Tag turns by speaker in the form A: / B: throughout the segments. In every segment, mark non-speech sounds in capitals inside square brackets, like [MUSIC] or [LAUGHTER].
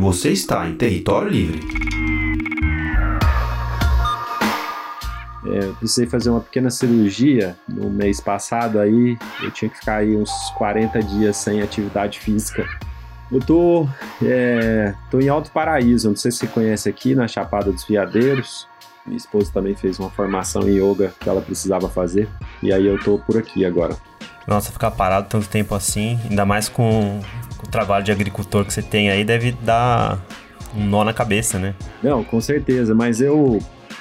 A: Você está em território livre.
B: É, eu precisei fazer uma pequena cirurgia no mês passado aí, eu tinha que ficar aí uns 40 dias sem atividade física. Eu tô, é, tô em Alto Paraíso, não sei se você conhece aqui, na Chapada dos Veadeiros. Minha esposa também fez uma formação em yoga que ela precisava fazer, e aí eu tô por aqui agora.
C: Nossa, ficar parado tanto tempo assim, ainda mais com, com o trabalho de agricultor que você tem aí, deve dar um nó na cabeça, né?
B: Não, com certeza, mas eu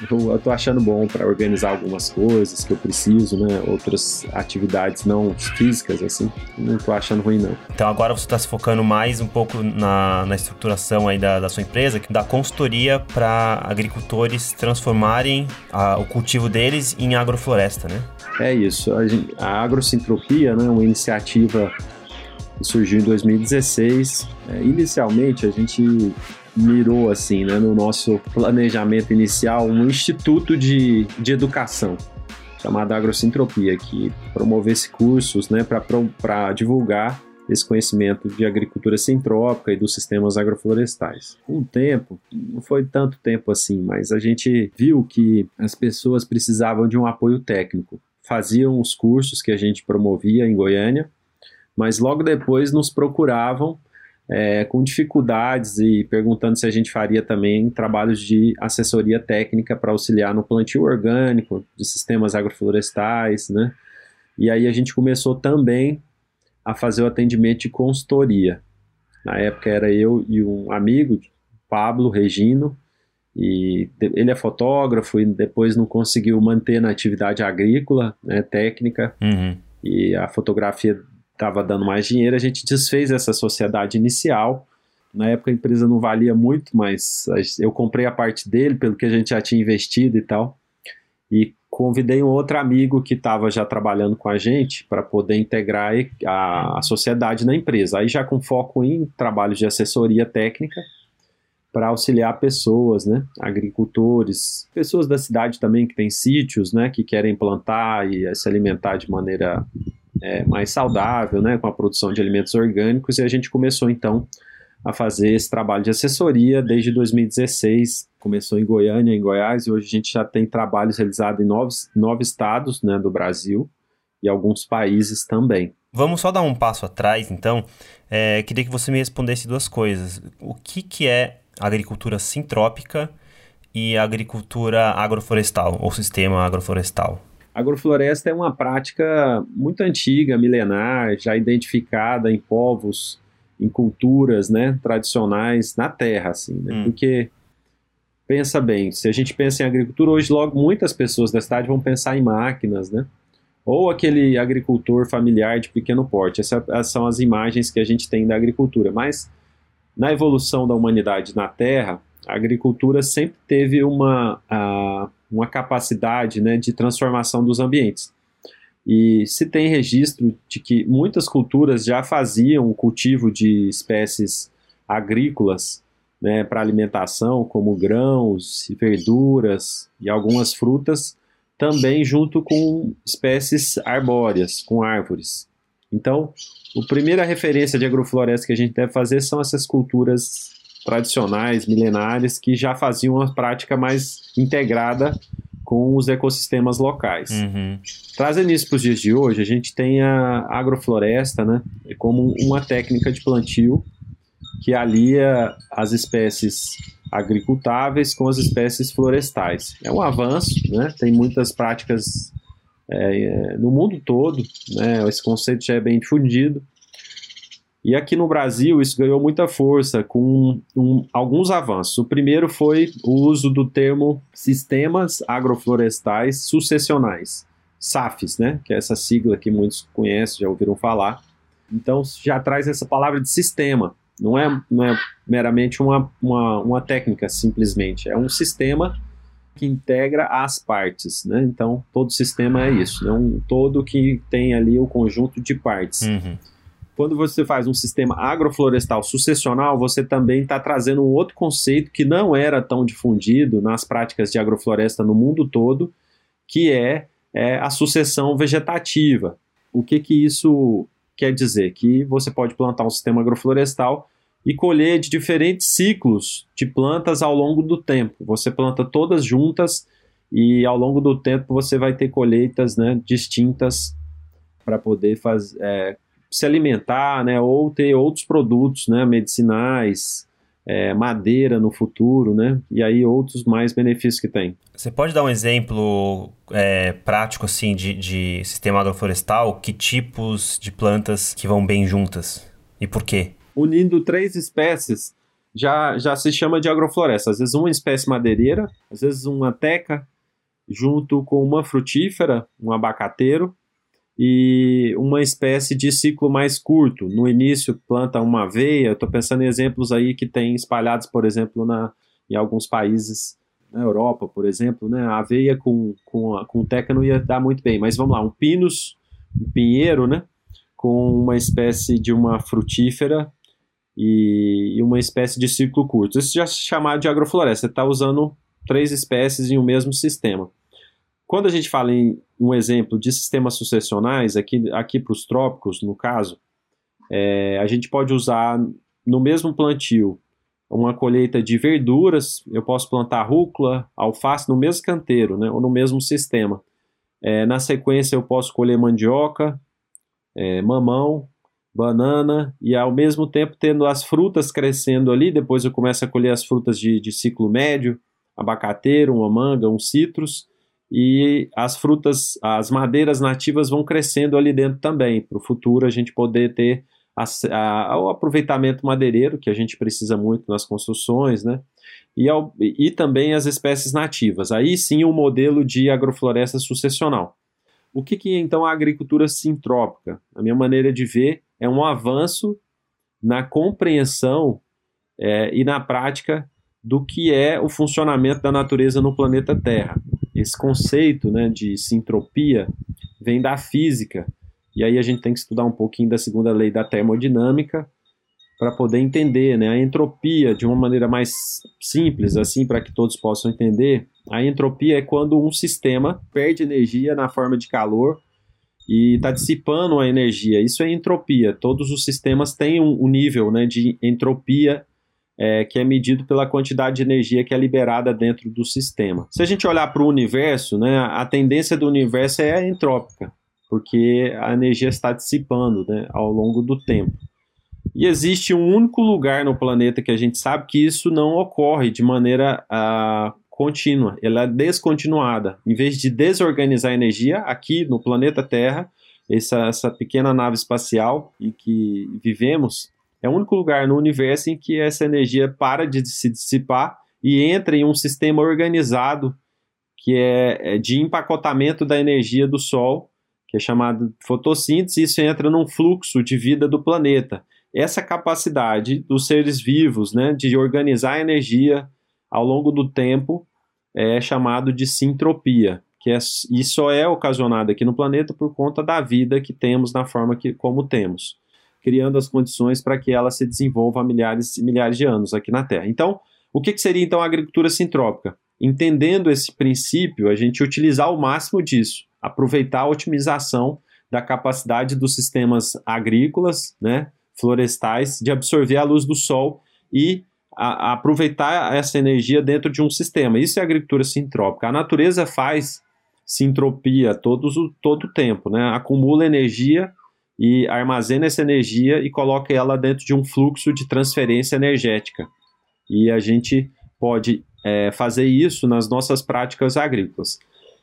B: eu, eu tô achando bom para organizar algumas coisas que eu preciso, né? Outras atividades não físicas, assim. Não tô achando ruim, não.
C: Então agora você está se focando mais um pouco na, na estruturação aí da, da sua empresa, da consultoria para agricultores transformarem a, o cultivo deles em agrofloresta, né?
B: É isso. A, a Agrocintropia, né? Uma iniciativa surgiu em 2016. É, inicialmente, a gente mirou assim, né, no nosso planejamento inicial, um instituto de, de educação chamado Agrocintropia, que promovesse cursos né, para divulgar esse conhecimento de agricultura sintrópica e dos sistemas agroflorestais. Com o tempo, não foi tanto tempo assim, mas a gente viu que as pessoas precisavam de um apoio técnico. Faziam os cursos que a gente promovia em Goiânia, mas logo depois nos procuravam é, com dificuldades e perguntando se a gente faria também trabalhos de assessoria técnica para auxiliar no plantio orgânico de sistemas agroflorestais, né? E aí a gente começou também a fazer o atendimento de consultoria. Na época era eu e um amigo, Pablo Regino, e ele é fotógrafo e depois não conseguiu manter na atividade agrícola, né, técnica, uhum. e a fotografia estava dando mais dinheiro, a gente desfez essa sociedade inicial. Na época a empresa não valia muito, mas eu comprei a parte dele pelo que a gente já tinha investido e tal. E convidei um outro amigo que estava já trabalhando com a gente para poder integrar a, a sociedade na empresa. Aí já com foco em trabalhos de assessoria técnica para auxiliar pessoas, né, agricultores, pessoas da cidade também que têm sítios, né, que querem plantar e se alimentar de maneira é, mais saudável, né, com a produção de alimentos orgânicos, e a gente começou então a fazer esse trabalho de assessoria desde 2016. Começou em Goiânia, em Goiás, e hoje a gente já tem trabalhos realizados em nove, nove estados né, do Brasil e alguns países também.
C: Vamos só dar um passo atrás, então. É, queria que você me respondesse duas coisas. O que, que é agricultura sintrópica e agricultura agroflorestal, ou sistema agroflorestal?
B: Agrofloresta é uma prática muito antiga, milenar, já identificada em povos, em culturas, né, tradicionais na Terra, assim, né? Hum. Porque pensa bem, se a gente pensa em agricultura hoje, logo muitas pessoas da cidade vão pensar em máquinas, né? Ou aquele agricultor familiar de pequeno porte. Essas, são as imagens que a gente tem da agricultura. Mas na evolução da humanidade na Terra, a agricultura sempre teve uma, a, uma capacidade né, de transformação dos ambientes. E se tem registro de que muitas culturas já faziam o cultivo de espécies agrícolas né, para alimentação, como grãos, verduras e algumas frutas, também junto com espécies arbóreas, com árvores. Então, a primeira referência de agrofloresta que a gente deve fazer são essas culturas tradicionais, milenares, que já faziam uma prática mais integrada com os ecossistemas locais. Uhum. Trazendo isso para os dias de hoje, a gente tem a agrofloresta né, como uma técnica de plantio que alia as espécies agricultáveis com as espécies florestais. É um avanço, né? tem muitas práticas é, no mundo todo, né? esse conceito já é bem difundido, e aqui no Brasil isso ganhou muita força com um, alguns avanços. O primeiro foi o uso do termo sistemas agroflorestais sucessionais, SAFs, né? Que é essa sigla que muitos conhecem, já ouviram falar. Então já traz essa palavra de sistema. Não é, não é meramente uma, uma, uma técnica, simplesmente. É um sistema que integra as partes, né? Então todo sistema é isso, é um todo que tem ali o conjunto de partes. Uhum. Quando você faz um sistema agroflorestal sucessional, você também está trazendo um outro conceito que não era tão difundido nas práticas de agrofloresta no mundo todo, que é, é a sucessão vegetativa. O que, que isso quer dizer? Que você pode plantar um sistema agroflorestal e colher de diferentes ciclos de plantas ao longo do tempo. Você planta todas juntas e ao longo do tempo você vai ter colheitas né, distintas para poder faz, é, se alimentar né, ou ter outros produtos né, medicinais, é, madeira no futuro, né? E aí outros mais benefícios que tem.
C: Você pode dar um exemplo é, prático assim de, de sistema agroflorestal? Que tipos de plantas que vão bem juntas e por quê?
B: Unindo três espécies já, já se chama de agrofloresta. Às vezes uma espécie madeireira, às vezes uma teca, junto com uma frutífera, um abacateiro, e uma espécie de ciclo mais curto. No início planta uma aveia, estou pensando em exemplos aí que tem espalhados, por exemplo, na, em alguns países na Europa, por exemplo, né? A aveia com, com, com teca não ia dar muito bem, mas vamos lá, um pinus, um pinheiro, né? Com uma espécie de uma frutífera e, e uma espécie de ciclo curto. Isso já se chamar de agrofloresta, você está usando três espécies em um mesmo sistema. Quando a gente fala em um exemplo de sistemas sucessionais, aqui, aqui para os trópicos, no caso, é, a gente pode usar no mesmo plantio uma colheita de verduras, eu posso plantar rúcula, alface no mesmo canteiro, né, ou no mesmo sistema. É, na sequência, eu posso colher mandioca, é, mamão, banana, e ao mesmo tempo tendo as frutas crescendo ali, depois eu começo a colher as frutas de, de ciclo médio, abacateiro, uma manga, um citrus, e as frutas, as madeiras nativas vão crescendo ali dentro também, para o futuro a gente poder ter a, a, o aproveitamento madeireiro, que a gente precisa muito nas construções, né? E, ao, e também as espécies nativas. Aí sim o um modelo de agrofloresta sucessional. O que, que então a agricultura sintrópica? A minha maneira de ver é um avanço na compreensão é, e na prática do que é o funcionamento da natureza no planeta Terra. Esse conceito né, de sintropia vem da física, e aí a gente tem que estudar um pouquinho da segunda lei da termodinâmica para poder entender né, a entropia de uma maneira mais simples, assim, para que todos possam entender. A entropia é quando um sistema perde energia na forma de calor e está dissipando a energia. Isso é entropia. Todos os sistemas têm um, um nível né, de entropia é, que é medido pela quantidade de energia que é liberada dentro do sistema. Se a gente olhar para o universo, né, a tendência do universo é entrópica, porque a energia está dissipando né, ao longo do tempo. E existe um único lugar no planeta que a gente sabe que isso não ocorre de maneira uh, contínua, ela é descontinuada. Em vez de desorganizar a energia, aqui no planeta Terra, essa, essa pequena nave espacial em que vivemos, é o único lugar no universo em que essa energia para de se dissipar e entra em um sistema organizado que é, é de empacotamento da energia do Sol, que é chamado fotossíntese, e isso entra num fluxo de vida do planeta. Essa capacidade dos seres vivos né, de organizar a energia ao longo do tempo é chamado de sintropia, que é, e só é ocasionada aqui no planeta por conta da vida que temos na forma que como temos criando as condições para que ela se desenvolva há milhares e milhares de anos aqui na Terra. Então, o que, que seria então a agricultura sintrópica? Entendendo esse princípio, a gente utilizar o máximo disso, aproveitar a otimização da capacidade dos sistemas agrícolas, né, florestais, de absorver a luz do sol e a, a aproveitar essa energia dentro de um sistema. Isso é agricultura sintrópica. A natureza faz sintropia todos, todo o tempo, né? acumula energia e armazena essa energia e coloca ela dentro de um fluxo de transferência energética. E a gente pode é, fazer isso nas nossas práticas agrícolas.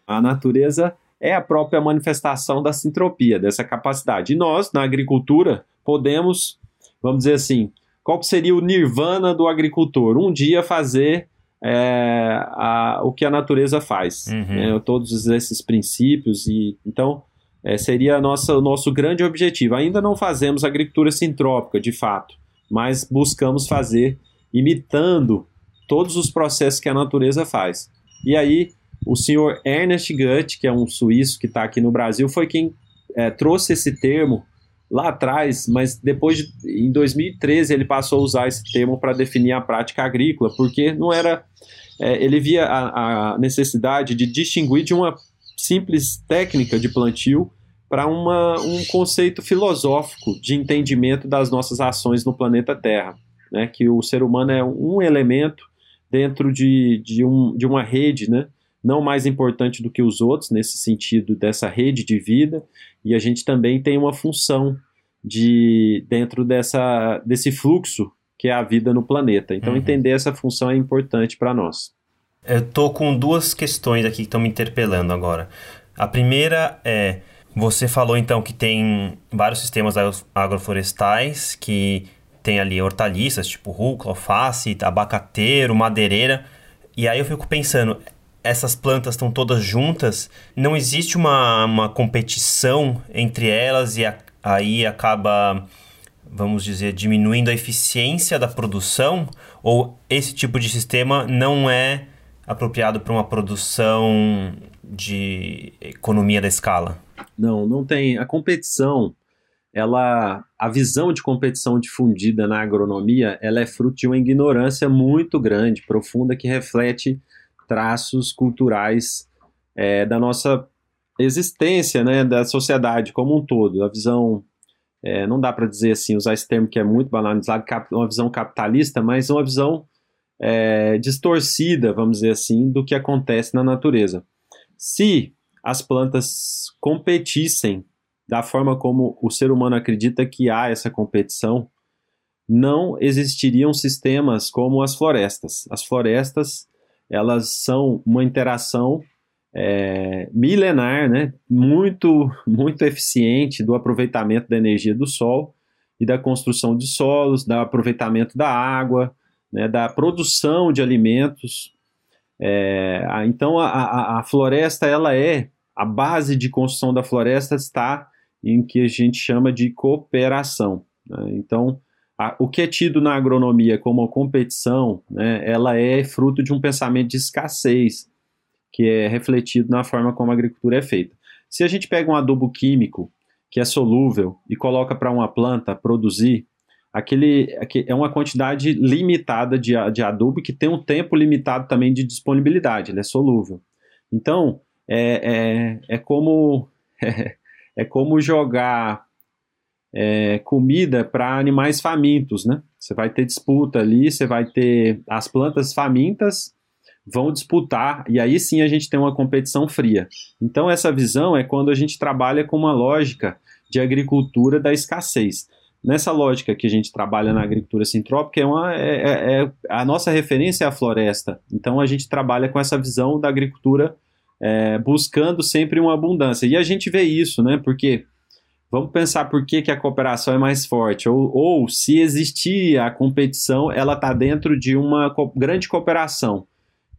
B: A natureza é a própria manifestação da sintropia, dessa capacidade. E nós, na agricultura, podemos, vamos dizer assim, qual seria o nirvana do agricultor? Um dia fazer é, a, o que a natureza faz. Uhum. Né? Todos esses princípios. e Então, é, seria nossa, o nosso grande objetivo. Ainda não fazemos agricultura sintrópica, de fato, mas buscamos fazer imitando todos os processos que a natureza faz. E aí, o senhor Ernest Gutt, que é um suíço que está aqui no Brasil, foi quem é, trouxe esse termo lá atrás, mas depois, de, em 2013, ele passou a usar esse termo para definir a prática agrícola, porque não era. É, ele via a, a necessidade de distinguir de uma simples técnica de plantio para um conceito filosófico de entendimento das nossas ações no planeta Terra. né, que o ser humano é um elemento dentro de, de, um, de uma rede, né, não mais importante do que os outros, nesse sentido dessa rede de vida, e a gente também tem uma função de dentro dessa, desse fluxo que é a vida no planeta. Então, uhum. entender essa função é importante para nós.
C: Eu tô com duas questões aqui que estão me interpelando agora. A primeira é você falou então que tem vários sistemas agroflorestais que tem ali hortaliças, tipo rúcula, alface, abacateiro, madeireira. E aí eu fico pensando, essas plantas estão todas juntas, não existe uma, uma competição entre elas e a, aí acaba, vamos dizer, diminuindo a eficiência da produção? Ou esse tipo de sistema não é apropriado para uma produção de economia da escala?
B: Não, não tem. A competição, ela, a visão de competição difundida na agronomia, ela é fruto de uma ignorância muito grande, profunda, que reflete traços culturais é, da nossa existência, né, da sociedade como um todo. A visão, é, não dá para dizer assim, usar esse termo que é muito banalizado, uma visão capitalista, mas uma visão é, distorcida, vamos dizer assim, do que acontece na natureza. Se as plantas competissem da forma como o ser humano acredita que há essa competição, não existiriam sistemas como as florestas. As florestas elas são uma interação é, milenar, né, muito muito eficiente do aproveitamento da energia do sol e da construção de solos, do aproveitamento da água, né, da produção de alimentos. É, então a, a, a floresta ela é a base de construção da floresta está em que a gente chama de cooperação. Né? Então, a, o que é tido na agronomia como competição, né, ela é fruto de um pensamento de escassez, que é refletido na forma como a agricultura é feita. Se a gente pega um adubo químico que é solúvel e coloca para uma planta produzir, aquele, é uma quantidade limitada de, de adubo que tem um tempo limitado também de disponibilidade, ele é solúvel. Então, é, é, é como é, [LAUGHS] é como jogar é, comida para animais famintos, né? Você vai ter disputa ali, você vai ter as plantas famintas vão disputar e aí sim a gente tem uma competição fria. Então essa visão é quando a gente trabalha com uma lógica de agricultura da escassez. Nessa lógica que a gente trabalha na agricultura sintrópica, é uma, é, é, é a nossa referência é a floresta. Então a gente trabalha com essa visão da agricultura é, buscando sempre uma abundância. E a gente vê isso, né? Porque vamos pensar por que, que a cooperação é mais forte, ou, ou se existir a competição, ela está dentro de uma co grande cooperação,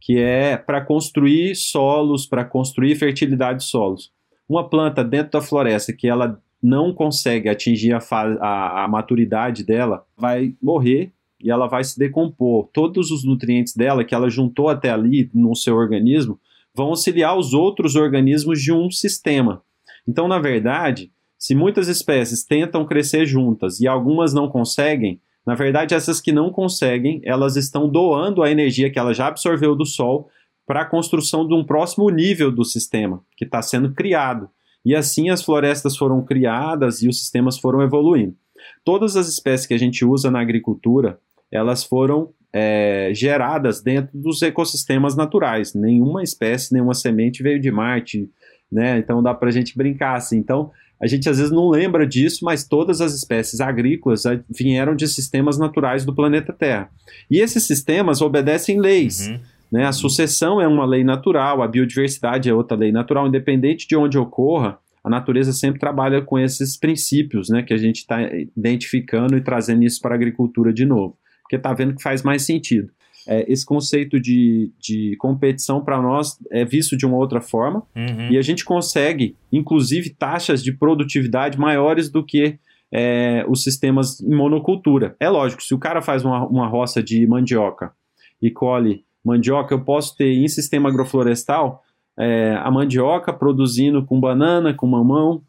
B: que é para construir solos, para construir fertilidade de solos. Uma planta dentro da floresta que ela não consegue atingir a, a, a maturidade dela, vai morrer e ela vai se decompor. Todos os nutrientes dela que ela juntou até ali no seu organismo vão auxiliar os outros organismos de um sistema. Então, na verdade, se muitas espécies tentam crescer juntas e algumas não conseguem, na verdade, essas que não conseguem, elas estão doando a energia que ela já absorveu do Sol para a construção de um próximo nível do sistema que está sendo criado. E assim as florestas foram criadas e os sistemas foram evoluindo. Todas as espécies que a gente usa na agricultura, elas foram é, geradas dentro dos ecossistemas naturais. Nenhuma espécie, nenhuma semente veio de Marte, né? Então dá para a gente brincar assim. Então a gente às vezes não lembra disso, mas todas as espécies agrícolas é, vieram de sistemas naturais do planeta Terra. E esses sistemas obedecem leis. Uhum. Né? A sucessão é uma lei natural, a biodiversidade é outra lei natural, independente de onde ocorra. A natureza sempre trabalha com esses princípios né, que a gente está identificando e trazendo isso para a agricultura de novo porque está vendo que faz mais sentido. É, esse conceito de, de competição para nós é visto de uma outra forma uhum. e a gente consegue, inclusive, taxas de produtividade maiores do que é, os sistemas em monocultura. É lógico, se o cara faz uma, uma roça de mandioca e colhe mandioca, eu posso ter em sistema agroflorestal é, a mandioca produzindo com banana, com mamão,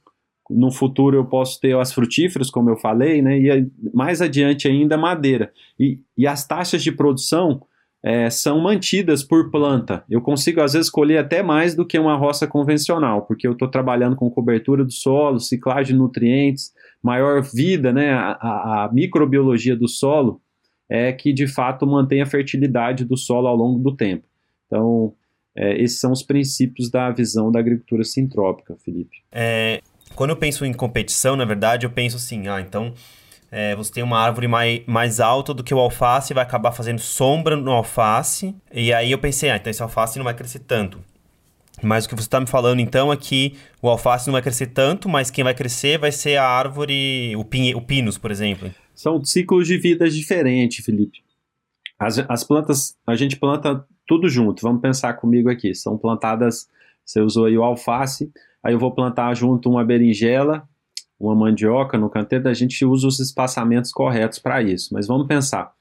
B: no futuro eu posso ter as frutíferas, como eu falei, né? E mais adiante ainda madeira. E, e as taxas de produção é, são mantidas por planta. Eu consigo, às vezes, colher até mais do que uma roça convencional, porque eu estou trabalhando com cobertura do solo, ciclagem de nutrientes, maior vida, né? A, a, a microbiologia do solo é que de fato mantém a fertilidade do solo ao longo do tempo. Então, é, esses são os princípios da visão da agricultura sintrópica, Felipe.
C: É, quando eu penso em competição, na verdade, eu penso assim, ah, então é, você tem uma árvore mais, mais alta do que o alface, vai acabar fazendo sombra no alface. E aí eu pensei, ah, então esse alface não vai crescer tanto. Mas o que você está me falando então é que o alface não vai crescer tanto, mas quem vai crescer vai ser a árvore, o, o pinus, por exemplo.
B: São ciclos de vida diferentes, Felipe. As, as plantas, a gente planta tudo junto. Vamos pensar comigo aqui. São plantadas, você usou aí o alface, aí eu vou plantar junto uma berinjela, uma mandioca no canteiro, a gente usa os espaçamentos corretos para isso. Mas vamos pensar.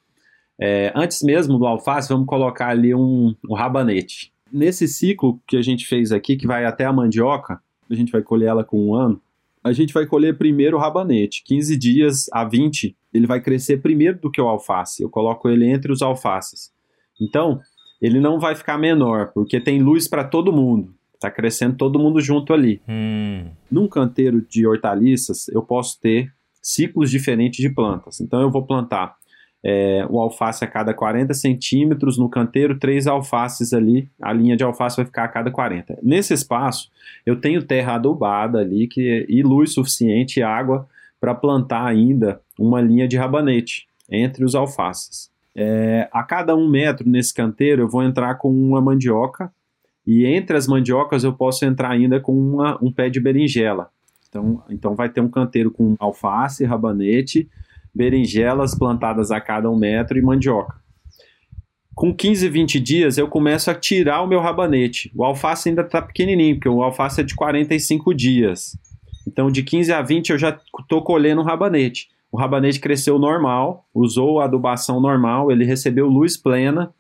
B: É, antes mesmo do alface, vamos colocar ali um, um rabanete. Nesse ciclo que a gente fez aqui, que vai até a mandioca, a gente vai colher ela com um ano, a gente vai colher primeiro o rabanete. 15 dias a 20, ele vai crescer primeiro do que o alface. Eu coloco ele entre os alfaces. Então, ele não vai ficar menor, porque tem luz para todo mundo. Está crescendo todo mundo junto ali.
C: Hum.
B: Num canteiro de hortaliças, eu posso ter ciclos diferentes de plantas. Então, eu vou plantar é, o alface a cada 40 centímetros no canteiro, três alfaces ali, a linha de alface vai ficar a cada 40. Nesse espaço, eu tenho terra adubada ali que, e luz suficiente e água para plantar ainda uma linha de rabanete entre os alfaces. É, a cada um metro nesse canteiro, eu vou entrar com uma mandioca e entre as mandiocas eu posso entrar ainda com uma, um pé de berinjela. Então, então vai ter um canteiro com alface, rabanete, berinjelas plantadas a cada um metro e mandioca. Com 15, 20 dias eu começo a tirar o meu rabanete. O alface ainda está pequenininho, porque o alface é de 45 dias. Então de 15 a 20 eu já estou colhendo o rabanete. O rabanete cresceu normal, usou a adubação normal, ele recebeu luz plena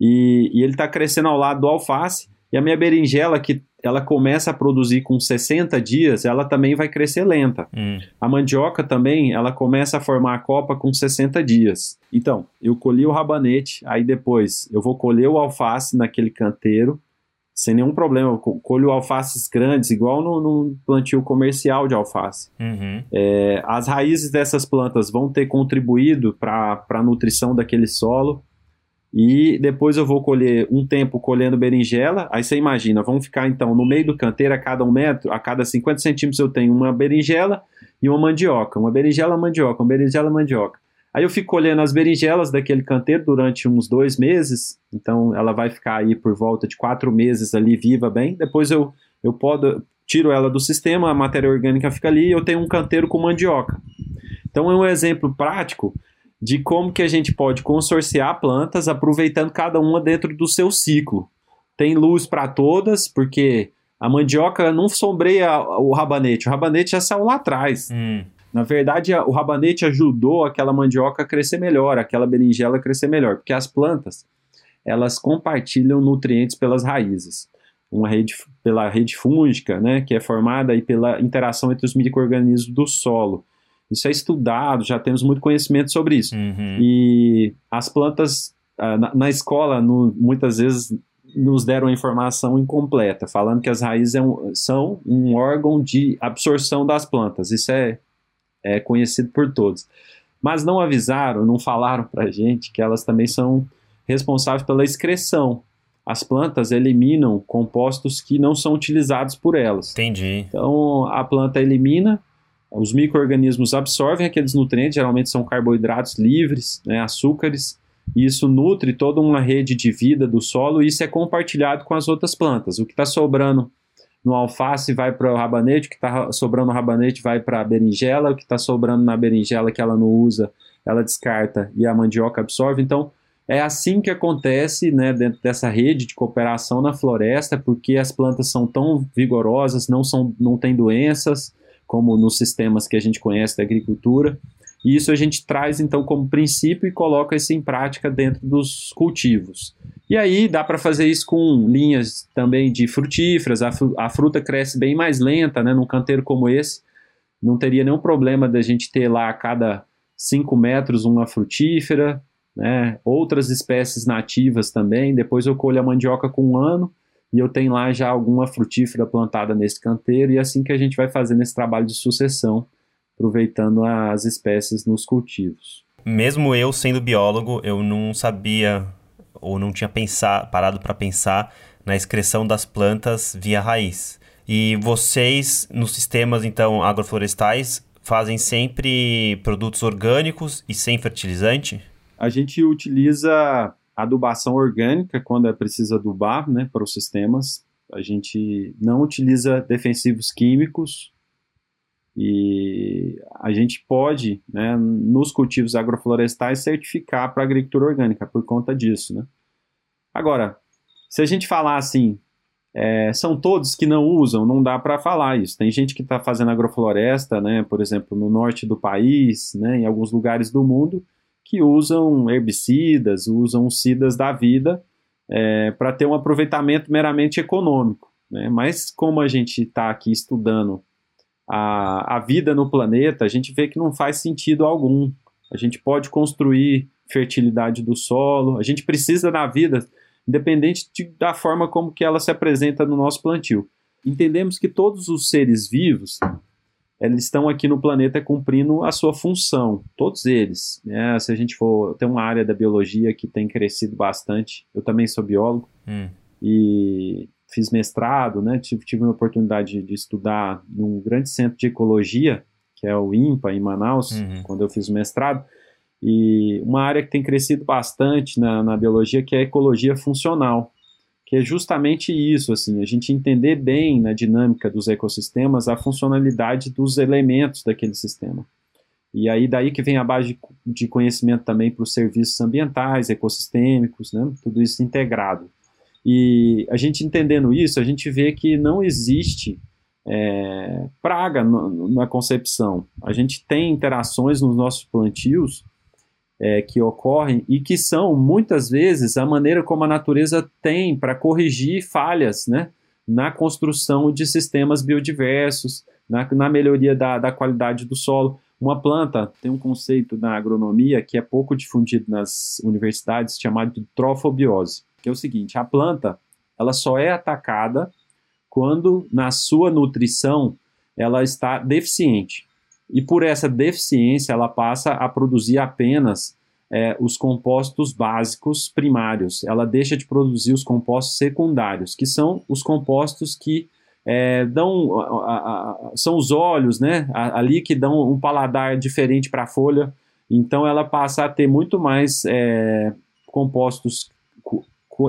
B: e, e ele está crescendo ao lado do alface. E a minha berinjela, que ela começa a produzir com 60 dias, ela também vai crescer lenta.
C: Hum.
B: A mandioca também, ela começa a formar a copa com 60 dias. Então, eu colhi o rabanete, aí depois eu vou colher o alface naquele canteiro, sem nenhum problema. Eu colho alfaces grandes, igual no, no plantio comercial de alface.
C: Uhum.
B: É, as raízes dessas plantas vão ter contribuído para a nutrição daquele solo. E depois eu vou colher um tempo colhendo berinjela. Aí você imagina, vamos ficar então no meio do canteiro, a cada um metro, a cada 50 centímetros eu tenho uma berinjela e uma mandioca. Uma berinjela, mandioca, uma berinjela, mandioca. Aí eu fico colhendo as berinjelas daquele canteiro durante uns dois meses. Então ela vai ficar aí por volta de quatro meses ali viva bem. Depois eu, eu podo, tiro ela do sistema, a matéria orgânica fica ali e eu tenho um canteiro com mandioca. Então é um exemplo prático de como que a gente pode consorciar plantas aproveitando cada uma dentro do seu ciclo. Tem luz para todas, porque a mandioca não sombreia o rabanete, o rabanete já saiu lá atrás.
C: Hum.
B: Na verdade, o rabanete ajudou aquela mandioca a crescer melhor, aquela berinjela a crescer melhor, porque as plantas, elas compartilham nutrientes pelas raízes. Uma rede pela rede fúngica, né, que é formada aí pela interação entre os micro-organismos do solo. Isso é estudado, já temos muito conhecimento sobre isso.
C: Uhum.
B: E as plantas, uh, na, na, escola, no, muitas vezes nos deram a informação incompleta, falando que as raízes é um, são um órgão de absorção das plantas. Isso é, é conhecido por todos. Mas não avisaram, não falaram para a gente que elas também são responsáveis pela excreção. As plantas eliminam compostos que não são utilizados por elas.
C: Entendi.
B: Então a planta elimina os micro-organismos absorvem aqueles nutrientes, geralmente são carboidratos livres, né, açúcares, e isso nutre toda uma rede de vida do solo e isso é compartilhado com as outras plantas. O que está sobrando no alface vai para o rabanete, o que está sobrando no rabanete vai para a berinjela, o que está sobrando na berinjela que ela não usa, ela descarta e a mandioca absorve. Então, é assim que acontece né, dentro dessa rede de cooperação na floresta, porque as plantas são tão vigorosas, não, são, não têm doenças, como nos sistemas que a gente conhece da agricultura. E isso a gente traz então como princípio e coloca isso em prática dentro dos cultivos. E aí dá para fazer isso com linhas também de frutíferas, a, fruta cresce bem mais lenta, né? Num canteiro como esse, não teria nenhum problema da gente ter lá a cada 5 metros uma frutífera, né? Outras espécies nativas também. Depois eu colho a mandioca com um ano e eu tenho lá já alguma frutífera plantada nesse canteiro, e é assim que a gente vai fazendo esse trabalho de sucessão, aproveitando as espécies nos cultivos.
C: mesmo eu sendo biólogo, eu não sabia ou não tinha pensar, parado para pensar na excreção das plantas via raiz. E vocês, nos sistemas então agroflorestais, fazem sempre produtos orgânicos e sem fertilizante?
B: A gente utiliza adubação orgânica quando é preciso adubar, né, para os sistemas. A gente não utiliza defensivos químicos e a gente pode, né, nos cultivos agroflorestais, certificar para agricultura orgânica por conta disso, né. Agora, se a gente falar assim, é, são todos que não usam, não dá para falar isso. Tem gente que está fazendo agrofloresta, né, por exemplo, no norte do país, né, em alguns lugares do mundo, que usam herbicidas, usam cidas da vida é, para ter um aproveitamento meramente econômico. Né? Mas como a gente está aqui estudando a, a vida no planeta, a gente vê que não faz sentido algum. A gente pode construir fertilidade do solo, a gente precisa da vida independente de, da forma como que ela se apresenta no nosso plantio. Entendemos que todos os seres vivos eles estão aqui no planeta cumprindo a sua função, todos eles. Né? Se a gente for, tem uma área da biologia que tem crescido bastante. Eu também sou biólogo hum. e fiz mestrado, né? Tive, tive uma oportunidade de, de, estudar num grande centro de ecologia, que é o INPA, em Manaus, uhum. quando eu fiz o mestrado. E uma área que tem crescido bastante na, na biologia, que é a ecologia funcional, que é justamente isso, assim, a gente entender bem na dinâmica dos ecossistemas a funcionalidade dos elementos daquele sistema. E aí daí que vem a base de, conhecimento também para os serviços ambientais, ecossistêmicos, né, tudo isso integrado. E a gente entendendo isso, a gente vê que não existe é, praga no, na concepção. A gente tem interações nos nossos plantios é, que ocorrem e que são muitas vezes a maneira como a natureza tem para corrigir falhas né, na construção de sistemas biodiversos, na, na melhoria da, da qualidade do solo. Uma planta tem um conceito na agronomia que é pouco difundido nas universidades chamado de trofobiose, que é o seguinte: a planta ela só é atacada quando na sua nutrição ela está deficiente e por essa deficiência ela passa a produzir apenas é, os compostos básicos primários. Ela deixa de produzir os compostos secundários, que são os compostos que é, dão a, a, são os óleos, né, ali que dão um paladar diferente para a folha. Então ela passa a ter muito mais é, compostos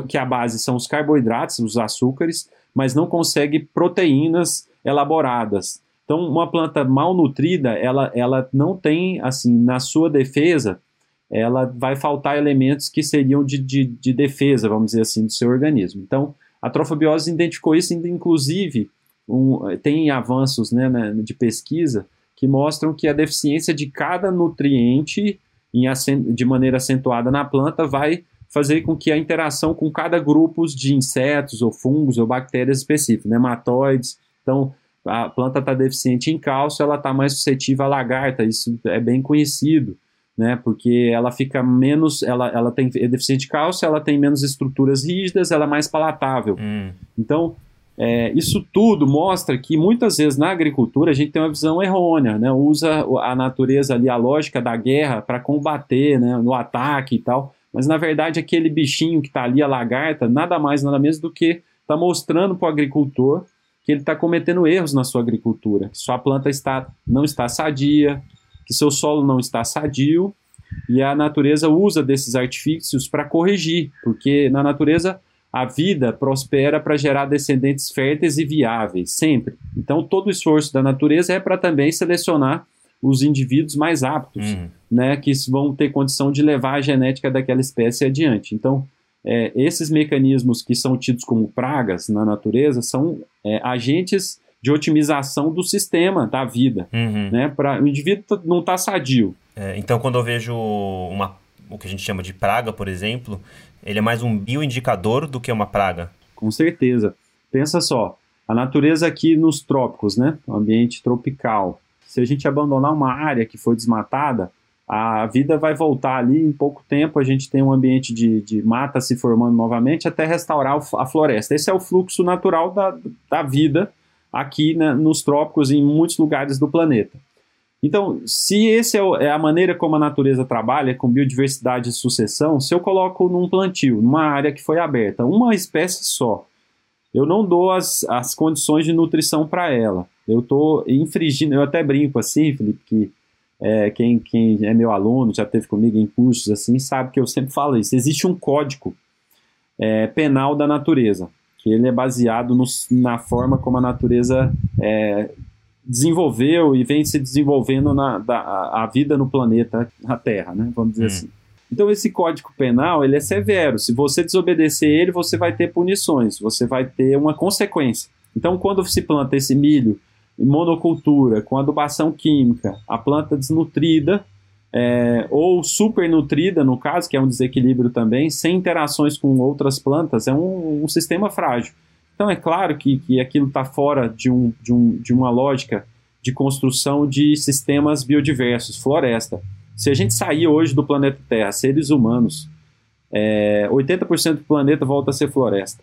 B: que a base são os carboidratos, os açúcares, mas não consegue proteínas elaboradas. Então, uma planta mal nutrida, ela, ela não tem, assim, na sua defesa, ela vai faltar elementos que seriam de, de, de defesa, vamos dizer assim, do seu organismo. Então, a trofobiose identificou isso, inclusive, um, tem avanços né, de pesquisa que mostram que a deficiência de cada nutriente em, de maneira acentuada na planta vai fazer com que a interação com cada grupo de insetos ou fungos ou bactérias específicos, nematóides. Então, a planta está deficiente em cálcio, ela está mais suscetível à lagarta, isso é bem conhecido, né? Porque ela fica menos, ela, ela tem é deficiente de cálcio, ela tem menos estruturas rígidas, ela é mais palatável. Hum. Então, é, isso tudo mostra que muitas vezes na agricultura a gente tem uma visão errônea, né? Usa a natureza ali, a lógica da guerra para combater, né? No ataque e tal. Mas na verdade aquele bichinho que está ali, a lagarta, nada mais, nada menos do que está mostrando para o agricultor que ele está cometendo erros na sua agricultura, que sua planta está, não está sadia, que seu solo não está sadio, e a natureza usa desses artifícios para corrigir, porque na natureza a vida prospera para gerar descendentes férteis e viáveis, sempre. Então todo o esforço da natureza é para também selecionar os indivíduos mais aptos, uhum. né, que vão ter condição de levar a genética daquela espécie adiante. Então, é, esses mecanismos que são tidos como pragas na natureza são é, agentes de otimização do sistema da vida, uhum. né? Para o indivíduo não está sadio.
C: É, então, quando eu vejo uma, o que a gente chama de praga, por exemplo, ele é mais um bioindicador do que uma praga.
B: Com certeza. Pensa só, a natureza aqui nos trópicos, né? O ambiente tropical. Se a gente abandonar uma área que foi desmatada, a vida vai voltar ali em pouco tempo, a gente tem um ambiente de, de mata se formando novamente até restaurar a floresta. Esse é o fluxo natural da, da vida aqui né, nos trópicos em muitos lugares do planeta. Então, se esse é, é, a maneira como a natureza trabalha, com biodiversidade e sucessão, se eu coloco num plantio, numa área que foi aberta, uma espécie só, eu não dou as, as condições de nutrição para ela. Eu estou infringindo, eu até brinco assim, Felipe, que é, quem, quem é meu aluno, já teve comigo em cursos assim, sabe que eu sempre falo isso. Existe um código é, penal da natureza, que ele é baseado no, na forma como a natureza é, desenvolveu e vem se desenvolvendo na, da, a vida no planeta, na Terra, né? Vamos dizer hum. assim. Então esse código penal ele é severo. Se você desobedecer ele, você vai ter punições, você vai ter uma consequência. Então quando se planta esse milho monocultura, com adubação química, a planta desnutrida é, ou supernutrida, no caso, que é um desequilíbrio também, sem interações com outras plantas, é um, um sistema frágil. Então é claro que, que aquilo está fora de, um, de, um, de uma lógica de construção de sistemas biodiversos, floresta. Se a gente sair hoje do planeta Terra, seres humanos, é, 80% do planeta volta a ser floresta.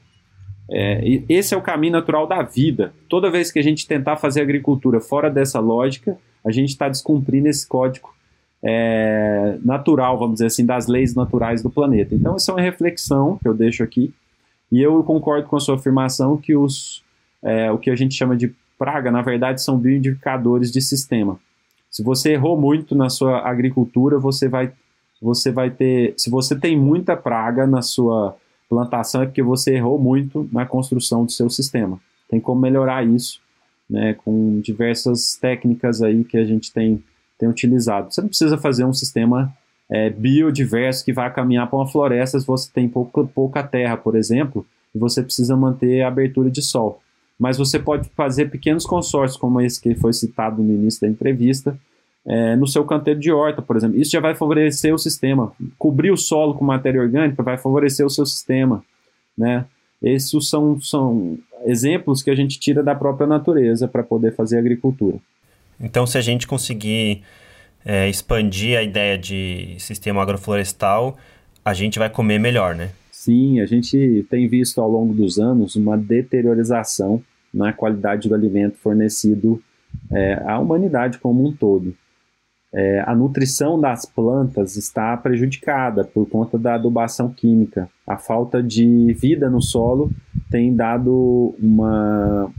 B: É, esse é o caminho natural da vida. Toda vez que a gente tentar fazer agricultura fora dessa lógica, a gente está descumprindo esse código é, natural, vamos dizer assim, das leis naturais do planeta. Então, essa é uma reflexão que eu deixo aqui e eu concordo com a sua afirmação que os, é, o que a gente chama de praga, na verdade, são bioindicadores de sistema. Se você errou muito na sua agricultura, você vai, você vai ter. Se você tem muita praga na sua plantação, é porque você errou muito na construção do seu sistema. Tem como melhorar isso, né, com diversas técnicas aí que a gente tem, tem utilizado. Você não precisa fazer um sistema é, biodiverso que vai caminhar para uma floresta se você tem pouca, pouca terra, por exemplo, e você precisa manter a abertura de sol. Mas você pode fazer pequenos consórcios, como esse que foi citado no início da entrevista, é, no seu canteiro de horta, por exemplo. Isso já vai favorecer o sistema. Cobrir o solo com matéria orgânica vai favorecer o seu sistema. Né? Esses são, são exemplos que a gente tira da própria natureza para poder fazer agricultura.
C: Então, se a gente conseguir é, expandir a ideia de sistema agroflorestal, a gente vai comer melhor, né?
B: Sim, a gente tem visto ao longo dos anos uma deteriorização na qualidade do alimento fornecido é, à humanidade como um todo. É, a nutrição das plantas está prejudicada por conta da adubação química. A falta de vida no solo tem dado uma.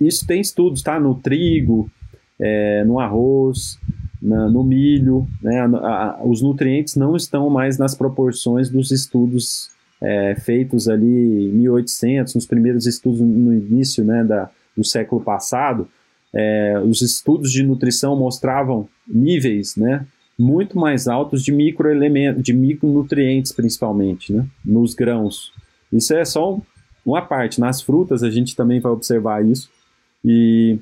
B: Isso tem estudos, tá? No trigo, é, no arroz, na, no milho, né, a, a, os nutrientes não estão mais nas proporções dos estudos é, feitos ali em 1800, nos primeiros estudos no início né, da, do século passado, é, os estudos de nutrição mostravam níveis né, muito mais altos de microelementos, de micronutrientes principalmente, né, nos grãos. Isso é só uma parte. Nas frutas a gente também vai observar isso. E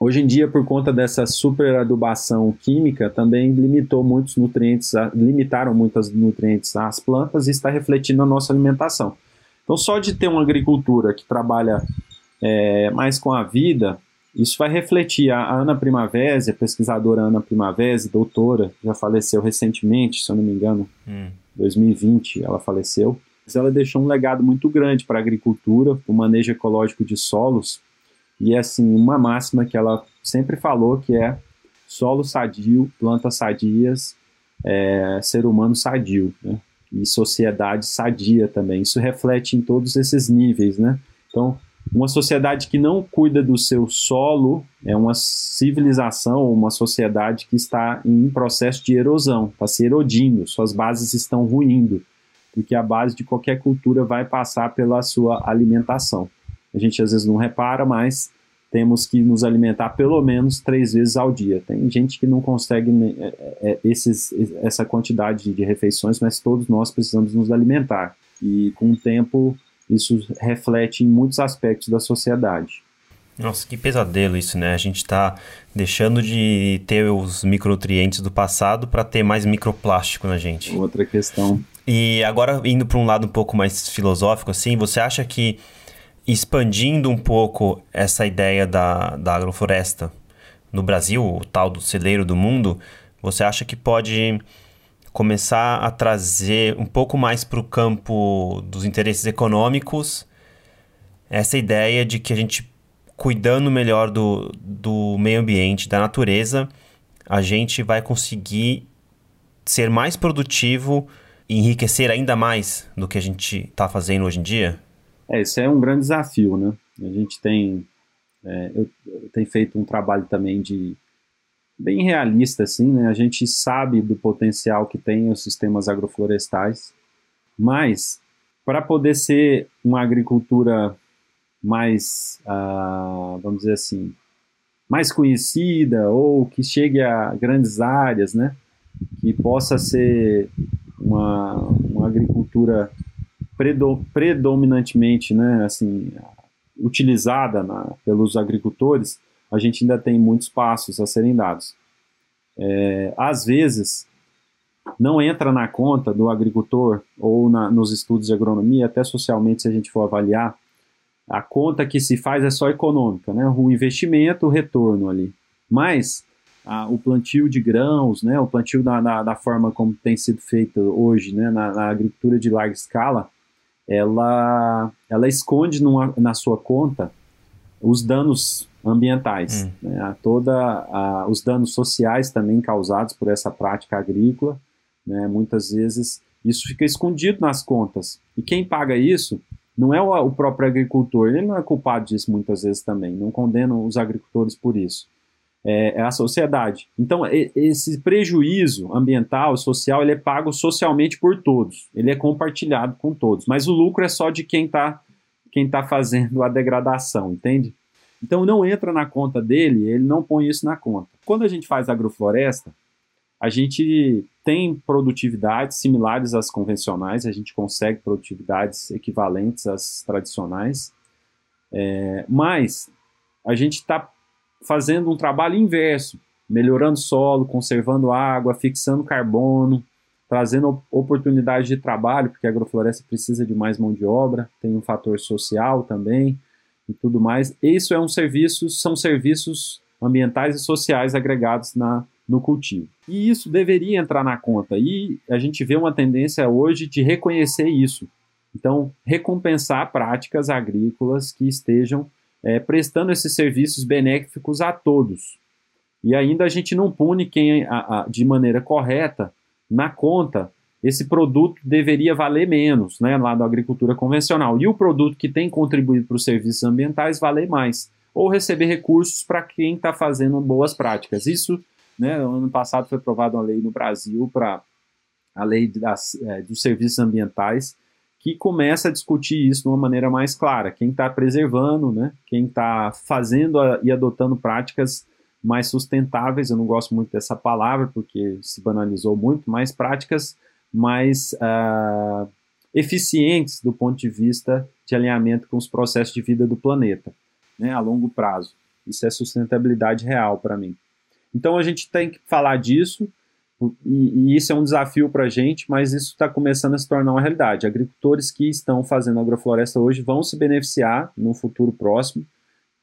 B: Hoje em dia, por conta dessa superadubação química, também limitou muitos nutrientes, limitaram muitos nutrientes às plantas e está refletindo na nossa alimentação. Então, só de ter uma agricultura que trabalha é, mais com a vida, isso vai refletir. A Ana Primavera, a pesquisadora Ana Primavera, doutora, já faleceu recentemente, se eu não me engano, em hum. 2020 ela faleceu. Mas ela deixou um legado muito grande para a agricultura, o manejo ecológico de solos, e é assim, uma máxima que ela sempre falou que é solo sadio, plantas sadias, é, ser humano sadio, né? E sociedade sadia também. Isso reflete em todos esses níveis, né? Então, uma sociedade que não cuida do seu solo é uma civilização, uma sociedade que está em processo de erosão, está se erodindo, suas bases estão ruindo, porque a base de qualquer cultura vai passar pela sua alimentação. A gente às vezes não repara, mas temos que nos alimentar pelo menos três vezes ao dia. Tem gente que não consegue é, é, é, esses, essa quantidade de refeições, mas todos nós precisamos nos alimentar. E com o tempo, isso reflete em muitos aspectos da sociedade.
C: Nossa, que pesadelo isso, né? A gente está deixando de ter os micronutrientes do passado para ter mais microplástico na gente.
B: Outra questão.
C: E agora, indo para um lado um pouco mais filosófico, assim, você acha que expandindo um pouco essa ideia da, da agrofloresta no Brasil, o tal do celeiro do mundo, você acha que pode começar a trazer um pouco mais para o campo dos interesses econômicos essa ideia de que a gente cuidando melhor do, do meio ambiente, da natureza, a gente vai conseguir ser mais produtivo e enriquecer ainda mais do que a gente está fazendo hoje em dia?
B: É, isso é um grande desafio, né? A gente tem, é, eu, eu tenho feito um trabalho também de bem realista, assim, né? A gente sabe do potencial que tem os sistemas agroflorestais, mas para poder ser uma agricultura mais, uh, vamos dizer assim, mais conhecida ou que chegue a grandes áreas, né? Que possa ser uma, uma agricultura predo, predominantemente, né? Assim, utilizada na, pelos agricultores, a gente ainda tem muitos passos a serem dados. É, às vezes, não entra na conta do agricultor ou na, nos estudos de agronomia, até socialmente, se a gente for avaliar, a conta que se faz é só econômica, né? O investimento, o retorno ali. Mas a, o plantio de grãos, né? O plantio da, da, da forma como tem sido feito hoje, né? Na, na, agricultura de larga escala, ela, ela esconde numa, na sua conta os danos ambientais, hum. né? toda a, os danos sociais também causados por essa prática agrícola, né? Muitas vezes isso fica escondido nas contas. E quem paga isso não é o, o, próprio agricultor, ele não é culpado disso muitas vezes também, não condeno os agricultores por isso. É, é a sociedade. Então, e, esse prejuízo ambiental, social, ele é pago socialmente por todos, ele é compartilhado com todos, mas o lucro é só de quem está quem tá fazendo a degradação, entende? Então, não entra na conta dele, ele não põe isso na conta. Quando a gente faz agrofloresta, a gente tem produtividades similares às convencionais, a gente consegue produtividades equivalentes às tradicionais, é, mas a gente está fazendo um trabalho inverso, melhorando solo, conservando água, fixando carbono, trazendo oportunidades de trabalho, porque a agrofloresta precisa de mais mão de obra, tem um fator social também e tudo mais. Isso é um serviço, são serviços ambientais e sociais agregados na no cultivo. E isso deveria entrar na conta. E a gente vê uma tendência hoje de reconhecer isso. Então, recompensar práticas agrícolas que estejam é, prestando esses serviços benéficos a todos. E ainda a gente não pune quem, a, a, de maneira correta, na conta, esse produto deveria valer menos, né, lá da agricultura convencional. E o produto que tem contribuído para os serviços ambientais valer mais. Ou receber recursos para quem está fazendo boas práticas. Isso né? Ano passado foi aprovada uma lei no Brasil para a lei das, é, dos serviços ambientais, que começa a discutir isso de uma maneira mais clara. Quem está preservando, né? quem está fazendo a, e adotando práticas mais sustentáveis, eu não gosto muito dessa palavra porque se banalizou muito, mas práticas mais uh, eficientes do ponto de vista de alinhamento com os processos de vida do planeta, né, a longo prazo. Isso é sustentabilidade real para mim. Então a gente tem que falar disso, e, e isso é um desafio para a gente, mas isso está começando a se tornar uma realidade. Agricultores que estão fazendo agrofloresta hoje vão se beneficiar no futuro próximo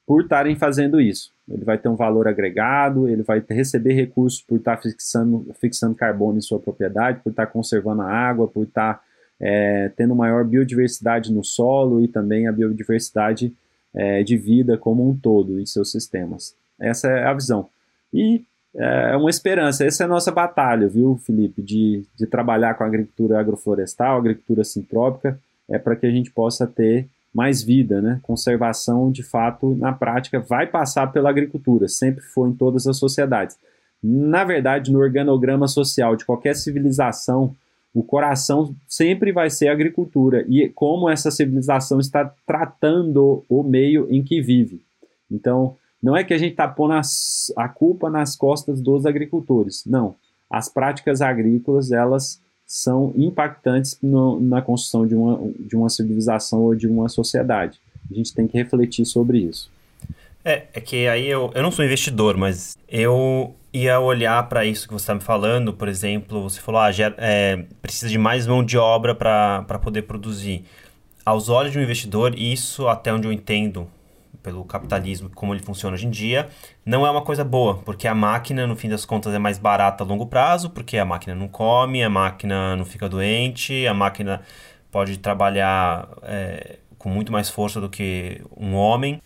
B: por estarem fazendo isso. Ele vai ter um valor agregado, ele vai receber recursos por estar fixando, fixando carbono em sua propriedade, por estar conservando a água, por estar é, tendo maior biodiversidade no solo e também a biodiversidade é, de vida como um todo em seus sistemas. Essa é a visão. E é, é uma esperança. Essa é a nossa batalha, viu, Felipe, de, de trabalhar com a agricultura agroflorestal, agricultura sintrópica, é para que a gente possa ter mais vida, né? Conservação, de fato, na prática, vai passar pela agricultura, sempre foi em todas as sociedades. Na verdade, no organograma social de qualquer civilização, o coração sempre vai ser a agricultura e como essa civilização está tratando o meio em que vive. Então, não é que a gente está pondo as, a culpa nas costas dos agricultores. Não. As práticas agrícolas, elas são impactantes no, na construção de uma, de uma civilização ou de uma sociedade. A gente tem que refletir sobre isso.
C: É, é que aí eu, eu não sou investidor, mas eu ia olhar para isso que você está me falando. Por exemplo, você falou, ah, é, precisa de mais mão de obra para poder produzir. Aos olhos de um investidor, isso, até onde eu entendo, pelo capitalismo, como ele funciona hoje em dia, não é uma coisa boa, porque a máquina, no fim das contas, é mais barata a longo prazo, porque a máquina não come, a máquina não fica doente, a máquina pode trabalhar é, com muito mais força do que um homem.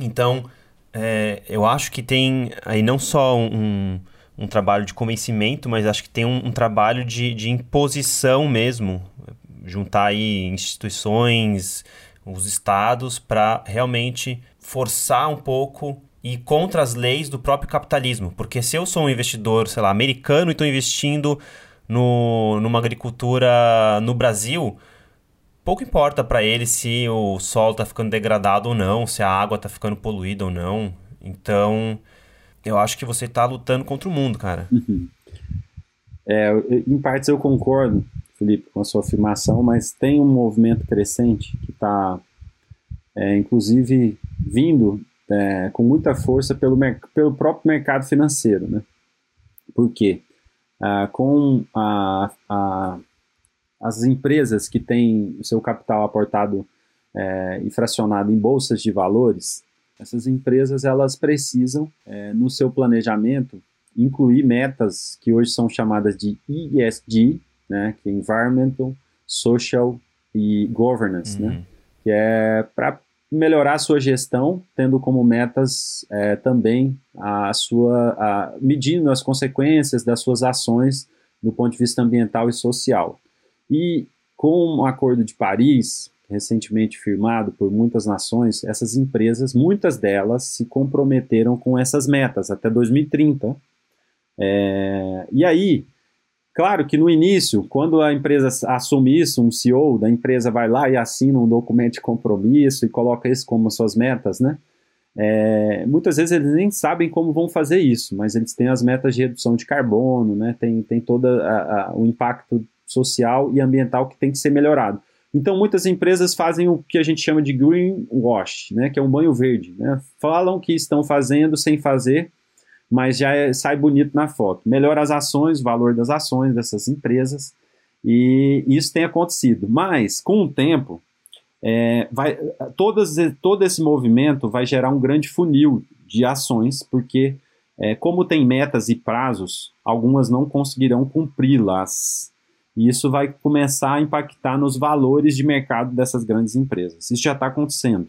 C: Então, é, eu acho que tem aí não só um, um trabalho de convencimento, mas acho que tem um, um trabalho de, de imposição mesmo, juntar aí instituições, os estados, para realmente forçar um pouco e contra as leis do próprio capitalismo. Porque se eu sou um investidor, sei lá, americano e estou investindo no, numa agricultura no Brasil, pouco importa para ele se o solo está ficando degradado ou não, se a água está ficando poluída ou não. Então, eu acho que você está lutando contra o mundo, cara.
B: Uhum. É, em partes eu concordo, Felipe, com a sua afirmação, mas tem um movimento crescente que está, é, inclusive, vindo é, com muita força pelo, pelo próprio mercado financeiro, né? Por quê? Ah, com a, a, as empresas que têm o seu capital aportado é, e fracionado em bolsas de valores, essas empresas elas precisam, é, no seu planejamento, incluir metas que hoje são chamadas de ESG, né, que é Environmental, Social e Governance, né, uhum. né, que é para melhorar sua gestão, tendo como metas é, também a sua, a, medindo as consequências das suas ações do ponto de vista ambiental e social. E com o Acordo de Paris, recentemente firmado por muitas nações, essas empresas, muitas delas se comprometeram com essas metas até 2030. É, e aí, Claro que no início, quando a empresa assume isso, um CEO da empresa vai lá e assina um documento de compromisso e coloca isso como suas metas, né? É, muitas vezes eles nem sabem como vão fazer isso, mas eles têm as metas de redução de carbono, né? Tem, tem todo o impacto social e ambiental que tem que ser melhorado. Então, muitas empresas fazem o que a gente chama de greenwash, né? Que é um banho verde, né? Falam que estão fazendo sem fazer mas já é, sai bonito na foto. Melhora as ações, o valor das ações dessas empresas, e isso tem acontecido. Mas, com o tempo, é, vai, todas, todo esse movimento vai gerar um grande funil de ações, porque, é, como tem metas e prazos, algumas não conseguirão cumpri-las. E isso vai começar a impactar nos valores de mercado dessas grandes empresas. Isso já está acontecendo.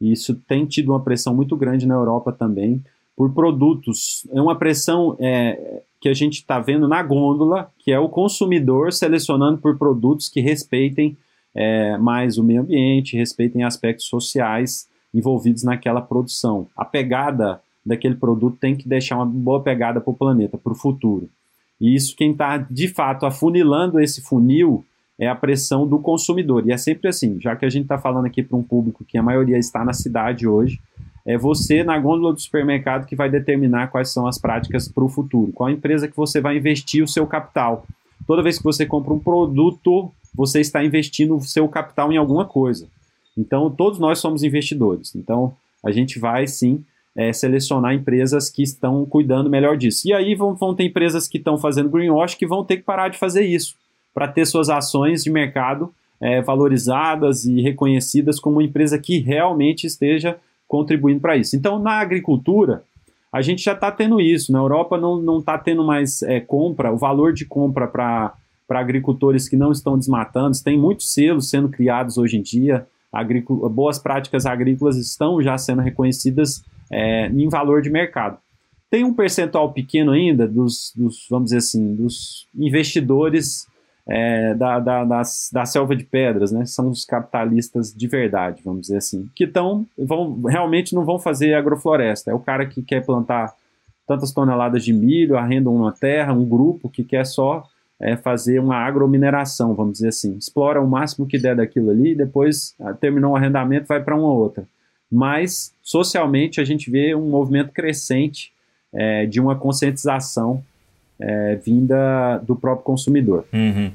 B: E isso tem tido uma pressão muito grande na Europa também, por produtos. É uma pressão é, que a gente está vendo na gôndola, que é o consumidor selecionando por produtos que respeitem é, mais o meio ambiente, respeitem aspectos sociais envolvidos naquela produção. A pegada daquele produto tem que deixar uma boa pegada para o planeta, para o futuro. E isso, quem está de fato afunilando esse funil é a pressão do consumidor. E é sempre assim, já que a gente está falando aqui para um público que a maioria está na cidade hoje, é você na gôndola do supermercado que vai determinar quais são as práticas para o futuro. Qual empresa que você vai investir o seu capital. Toda vez que você compra um produto, você está investindo o seu capital em alguma coisa. Então, todos nós somos investidores. Então, a gente vai sim é, selecionar empresas que estão cuidando melhor disso. E aí vão, vão ter empresas que estão fazendo greenwash que vão ter que parar de fazer isso para ter suas ações de mercado é, valorizadas e reconhecidas como uma empresa que realmente esteja contribuindo para isso. Então, na agricultura, a gente já está tendo isso. Na Europa não está tendo mais é, compra, o valor de compra para agricultores que não estão desmatando. Tem muitos selos sendo criados hoje em dia. boas práticas agrícolas estão já sendo reconhecidas é, em valor de mercado. Tem um percentual pequeno ainda dos, dos vamos dizer assim, dos investidores é, da, da, das, da selva de pedras, né? São os capitalistas de verdade, vamos dizer assim, que estão, vão, realmente não vão fazer agrofloresta. É o cara que quer plantar tantas toneladas de milho, arrenda uma terra, um grupo que quer só é, fazer uma agromineração, vamos dizer assim. Explora o máximo que der daquilo ali, depois ah, terminou o arrendamento, vai para uma outra. Mas, socialmente, a gente vê um movimento crescente é, de uma conscientização é, vinda do próprio consumidor.
C: Uhum.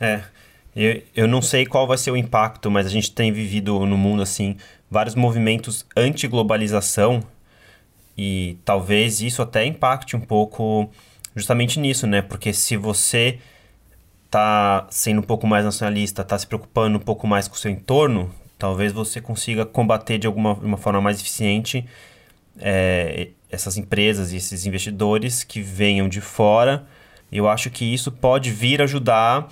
C: É. Eu, eu não sei qual vai ser o impacto, mas a gente tem vivido no mundo assim vários movimentos anti-globalização e talvez isso até impacte um pouco justamente nisso, né? Porque se você tá sendo um pouco mais nacionalista, tá se preocupando um pouco mais com o seu entorno, talvez você consiga combater de alguma uma forma mais eficiente é, essas empresas e esses investidores que venham de fora. Eu acho que isso pode vir ajudar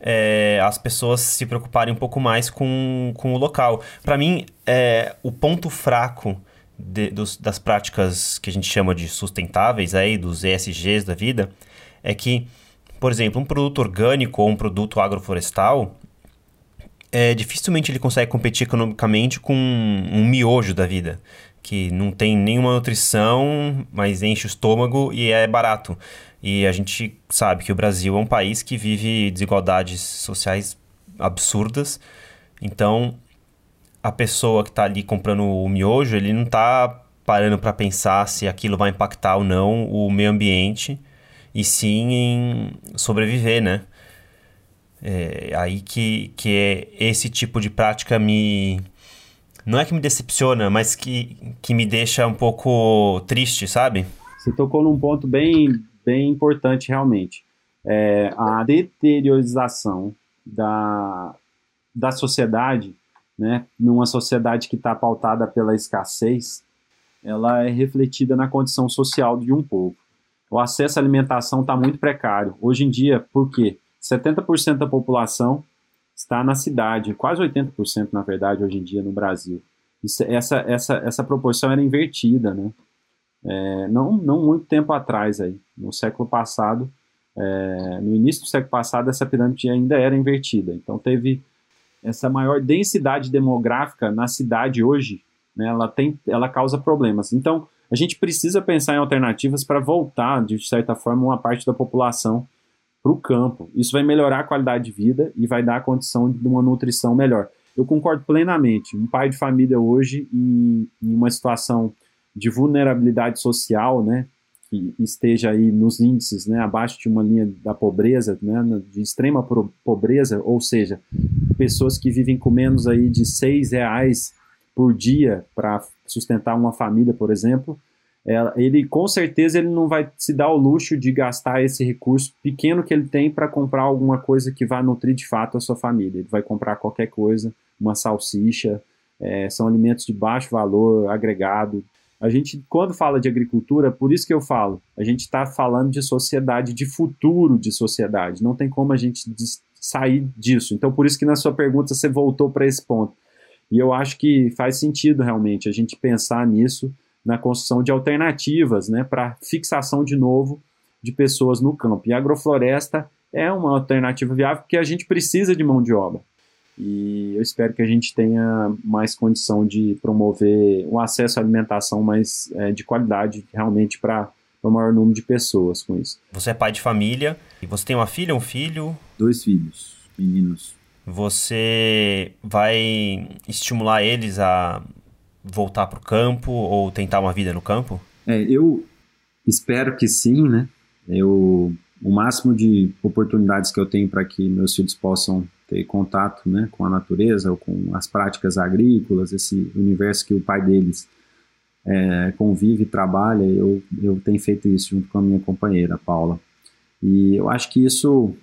C: é, as pessoas se preocuparem um pouco mais com, com o local. Para mim, é, o ponto fraco de, dos, das práticas que a gente chama de sustentáveis, aí, dos ESGs da vida, é que, por exemplo, um produto orgânico ou um produto agroflorestal, é, dificilmente ele consegue competir economicamente com um miojo da vida, que não tem nenhuma nutrição, mas enche o estômago e é barato. E a gente sabe que o Brasil é um país que vive desigualdades sociais absurdas. Então, a pessoa que está ali comprando o miojo, ele não está parando para pensar se aquilo vai impactar ou não o meio ambiente, e sim em sobreviver, né? É aí que, que é esse tipo de prática me. Não é que me decepciona, mas que, que me deixa um pouco triste, sabe?
B: Você tocou num ponto bem, bem importante, realmente. É, a deteriorização da, da sociedade né, numa sociedade que está pautada pela escassez, ela é refletida na condição social de um povo. O acesso à alimentação está muito precário. Hoje em dia, por quê? 70% da população está na cidade, quase 80% na verdade hoje em dia no Brasil. Isso, essa, essa, essa proporção era invertida, né? É, não, não muito tempo atrás aí, no século passado, é, no início do século passado essa pirâmide ainda era invertida. Então teve essa maior densidade demográfica na cidade hoje, né, ela, tem, ela causa problemas. Então, a gente precisa pensar em alternativas para voltar, de certa forma, uma parte da população para o campo. Isso vai melhorar a qualidade de vida e vai dar a condição de uma nutrição melhor. Eu concordo plenamente. Um pai de família hoje, em, em uma situação de vulnerabilidade social, né, que esteja aí nos índices né, abaixo de uma linha da pobreza, né, de extrema pobreza, ou seja, pessoas que vivem com menos aí de seis reais por dia para sustentar uma família, por exemplo, ele com certeza ele não vai se dar o luxo de gastar esse recurso pequeno que ele tem para comprar alguma coisa que vá nutrir de fato a sua família. Ele vai comprar qualquer coisa, uma salsicha, é, são alimentos de baixo valor agregado, a gente, quando fala de agricultura, por isso que eu falo, a gente está falando de sociedade, de futuro de sociedade. Não tem como a gente sair disso. Então, por isso que na sua pergunta você voltou para esse ponto. E eu acho que faz sentido realmente a gente pensar nisso na construção de alternativas, né, para fixação de novo de pessoas no campo. E a agrofloresta é uma alternativa viável porque a gente precisa de mão de obra. E eu espero que a gente tenha mais condição de promover um acesso à alimentação mais é, de qualidade realmente para o maior número de pessoas com isso.
C: Você é pai de família e você tem uma filha, um filho?
B: Dois filhos, meninos.
C: Você vai estimular eles a voltar para o campo ou tentar uma vida no campo?
B: É, eu espero que sim, né? Eu, o máximo de oportunidades que eu tenho para que meus filhos possam ter contato né, com a natureza ou com as práticas agrícolas, esse universo que o pai deles é, convive e trabalha, eu, eu tenho feito isso junto com a minha companheira, Paula. E eu acho que isso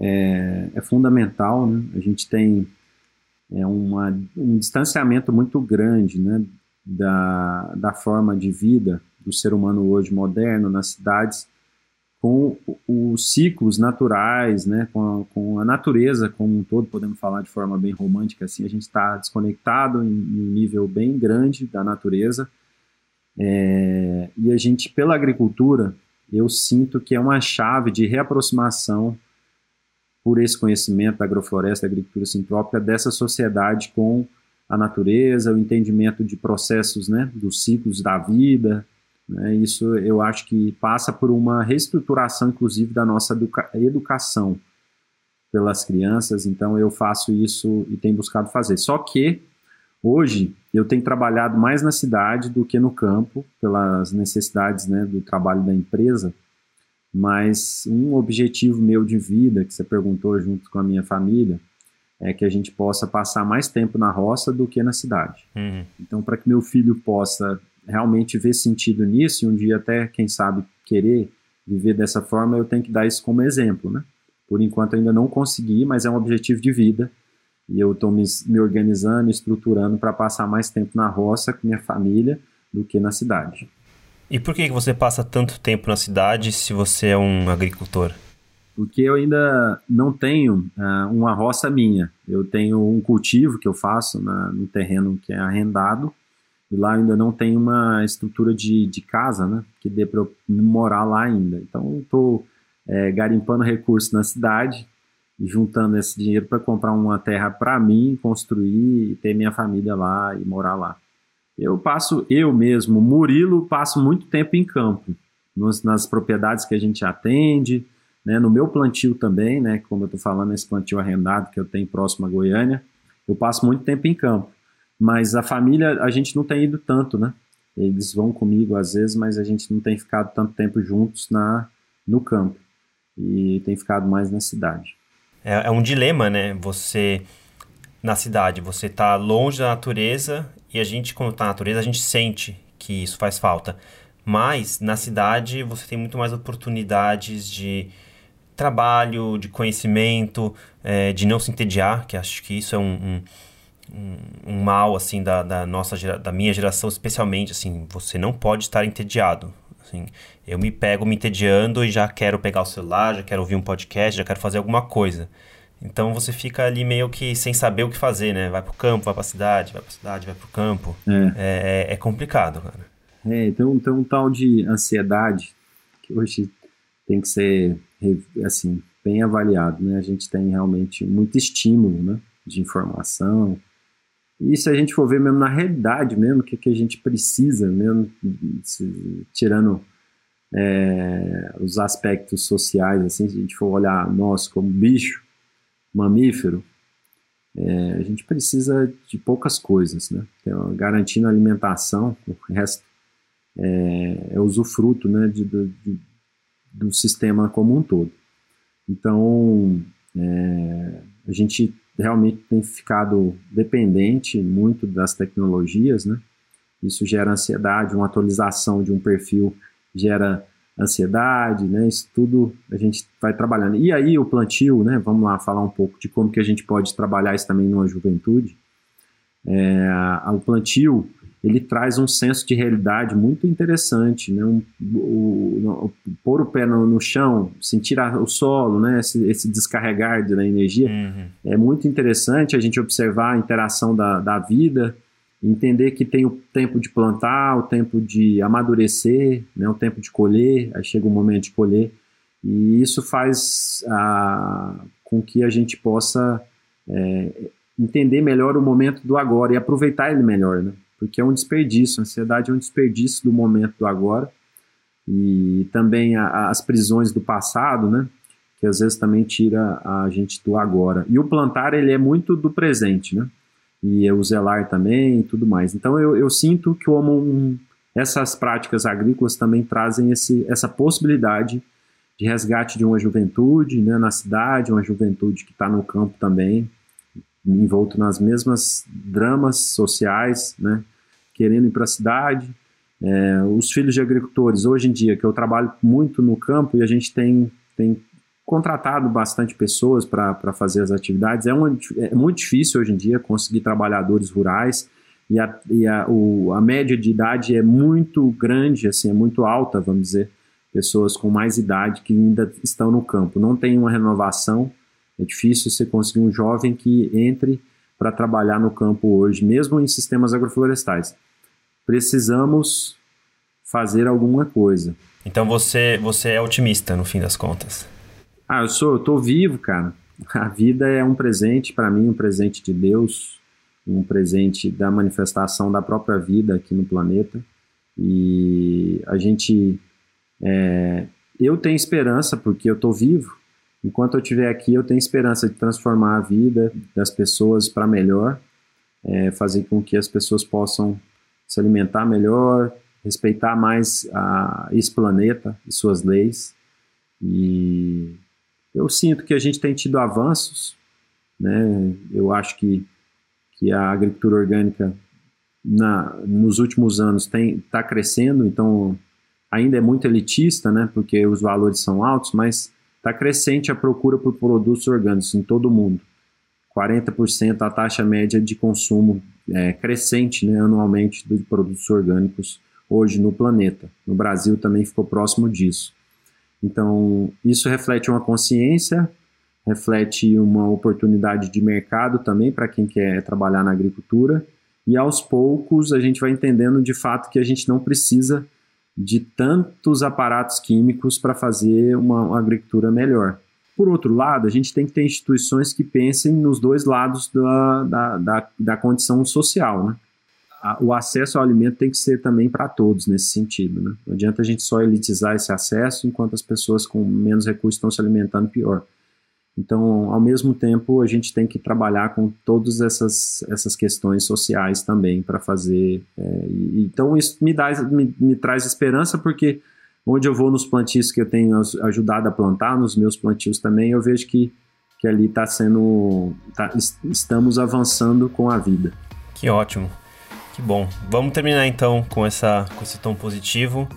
B: é, é fundamental, né? a gente tem é uma, um distanciamento muito grande né, da, da forma de vida do ser humano hoje moderno nas cidades com os ciclos naturais, né, com a, com a, natureza como um todo, podemos falar de forma bem romântica assim, a gente está desconectado em, em, um nível bem grande da natureza, é, e a gente, pela agricultura, eu sinto que é uma chave de reaproximação por esse conhecimento da agrofloresta, da agricultura sintrópica, dessa sociedade com a natureza, o entendimento de processos, né, dos ciclos da vida, né? Isso eu acho que passa por uma reestruturação, inclusive, da nossa educa educação pelas crianças. Então, eu faço isso e tenho buscado fazer. Só que, hoje, eu tenho trabalhado mais na cidade do que no campo, pelas necessidades né, do trabalho da empresa. Mas um objetivo meu de vida, que você perguntou junto com a minha família, é que a gente possa passar mais tempo na roça do que na cidade. Uhum. Então, para que meu filho possa realmente ver sentido nisso e um dia até, quem sabe, querer viver dessa forma, eu tenho que dar isso como exemplo, né? Por enquanto ainda não consegui, mas é um objetivo de vida e eu estou me, me organizando, estruturando para passar mais tempo na roça com minha família do que na cidade.
C: E por que você passa tanto tempo na cidade se você é um agricultor?
B: Porque eu ainda não tenho uh, uma roça minha. Eu tenho um cultivo que eu faço na, no terreno que é arrendado E lá ainda não tem uma estrutura de, de casa, né? Que dê para eu morar lá ainda. Então, estou é, garimpando recursos na cidade juntando esse dinheiro para comprar uma terra para mim, construir e ter minha família lá e morar lá. Eu passo, eu mesmo, Murilo, passo muito tempo em campo, nos, nas propriedades que a gente atende, né, no meu plantio também, né, como eu estou falando, esse plantio arrendado que eu tenho próximo a Goiânia, eu passo muito tempo em campo. Mas a família, a gente não tem ido tanto, né? Eles vão comigo às vezes, mas a gente não tem ficado tanto tempo juntos na, no campo. E tem ficado mais na cidade.
C: É, é um dilema, né? Você, na cidade, você está longe da natureza e a gente, quando está na natureza, a gente sente que isso faz falta. Mas na cidade você tem muito mais oportunidades de trabalho, de conhecimento, é, de não se entediar, que acho que isso é um, um, um mal assim da, da nossa da minha geração especialmente assim você não pode estar entediado assim. Eu me pego me entediando e já quero pegar o celular já quero ouvir um podcast já quero fazer alguma coisa então você fica ali meio que sem saber o que fazer né vai pro campo vai pra cidade vai pra cidade vai pro campo é, é, é, é complicado cara
B: é então tem um tal de ansiedade que hoje tem que ser assim bem avaliado, né? A gente tem realmente muito estímulo, né? De informação. E se a gente for ver mesmo na realidade mesmo, o que, que a gente precisa mesmo, se, tirando é, os aspectos sociais, assim, se a gente for olhar nós como bicho, mamífero, é, a gente precisa de poucas coisas, né? Então, garantindo a alimentação, o resto é, é usufruto, né, de, de, do sistema como um todo. Então, é, a gente realmente tem ficado dependente muito das tecnologias, né? Isso gera ansiedade, uma atualização de um perfil gera ansiedade, né? Isso tudo a gente vai trabalhando. E aí o plantio, né? Vamos lá falar um pouco de como que a gente pode trabalhar isso também numa juventude. É, o plantio ele traz um senso de realidade muito interessante, né? Um, o, o, pôr o pé no, no, chão, sentir a, o solo, né? Esse, esse descarregar da energia uhum. é muito interessante a gente observar a interação da, da vida, entender que tem o tempo de plantar, o tempo de amadurecer, né? O tempo de colher, aí chega o momento de colher e isso faz a, com que a gente possa é, entender melhor o momento do agora e aproveitar ele melhor, né? porque é um desperdício. A ansiedade é um desperdício do momento do agora e também a, as prisões do passado, né? Que às vezes também tira a gente do agora. E o plantar ele é muito do presente, né? E o zelar também e tudo mais. Então eu, eu sinto que um, essas práticas agrícolas também trazem esse, essa possibilidade de resgate de uma juventude né, na cidade, uma juventude que está no campo também, envolto nas mesmas dramas sociais, né? querendo ir para a cidade. É, os filhos de agricultores, hoje em dia, que eu trabalho muito no campo e a gente tem, tem contratado bastante pessoas para fazer as atividades, é, uma, é muito difícil hoje em dia conseguir trabalhadores rurais e, a, e a, o, a média de idade é muito grande, assim, é muito alta, vamos dizer, pessoas com mais idade que ainda estão no campo. Não tem uma renovação, é difícil você conseguir um jovem que entre para trabalhar no campo hoje, mesmo em sistemas agroflorestais. Precisamos fazer alguma coisa.
C: Então você, você é otimista no fim das contas?
B: Ah, eu sou, eu tô vivo, cara. A vida é um presente para mim, um presente de Deus, um presente da manifestação da própria vida aqui no planeta. E a gente, é, eu tenho esperança porque eu tô vivo enquanto eu estiver aqui, eu tenho esperança de transformar a vida das pessoas para melhor, é, fazer com que as pessoas possam se alimentar melhor, respeitar mais a, esse planeta e suas leis. E eu sinto que a gente tem tido avanços, né? Eu acho que, que a agricultura orgânica na, nos últimos anos está crescendo, então ainda é muito elitista, né? Porque os valores são altos, mas Está crescente a procura por produtos orgânicos em todo o mundo. 40% a taxa média de consumo é, crescente né, anualmente de produtos orgânicos hoje no planeta. No Brasil também ficou próximo disso. Então, isso reflete uma consciência, reflete uma oportunidade de mercado também para quem quer trabalhar na agricultura e aos poucos a gente vai entendendo de fato que a gente não precisa de tantos aparatos químicos para fazer uma, uma, agricultura melhor. Por outro lado, a gente tem que ter instituições que pensem nos dois lados da, da, da, da condição social. Né? O acesso ao alimento tem que ser também para todos nesse sentido. Né? Não adianta a gente só elitizar esse acesso enquanto as pessoas com menos recursos estão se alimentando pior. Então, ao mesmo tempo, a gente tem que trabalhar com todas essas, essas questões sociais também para fazer. É, e, então, isso me, dá, me, me traz esperança, porque onde eu vou nos plantios que eu tenho ajudado a plantar, nos meus plantios também, eu vejo que, que ali está sendo. Tá, estamos avançando com a vida.
C: Que ótimo. Que bom. Vamos terminar então com, essa, com esse tom positivo.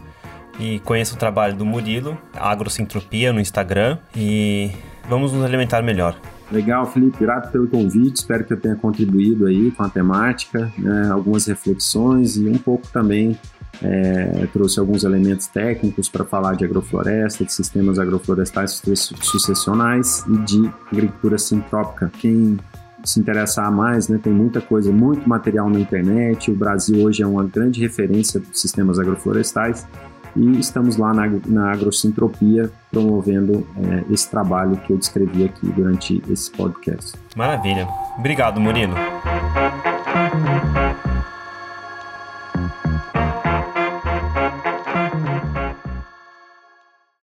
C: E conheça o trabalho do Murilo, Agrocentropia no Instagram. E vamos nos alimentar melhor.
B: Legal, Felipe, grato pelo convite. Espero que eu tenha contribuído aí com a temática, né, algumas reflexões e um pouco também é, trouxe alguns elementos técnicos para falar de agrofloresta, de sistemas agroflorestais sucessionais e de agricultura sintrópica. Quem se interessar mais, né, tem muita coisa, muito material na internet. O Brasil hoje é uma grande referência de sistemas agroflorestais e estamos lá na, na Agrocintropia promovendo é, esse trabalho que eu descrevi aqui durante esse podcast.
C: Maravilha. Obrigado, Murilo.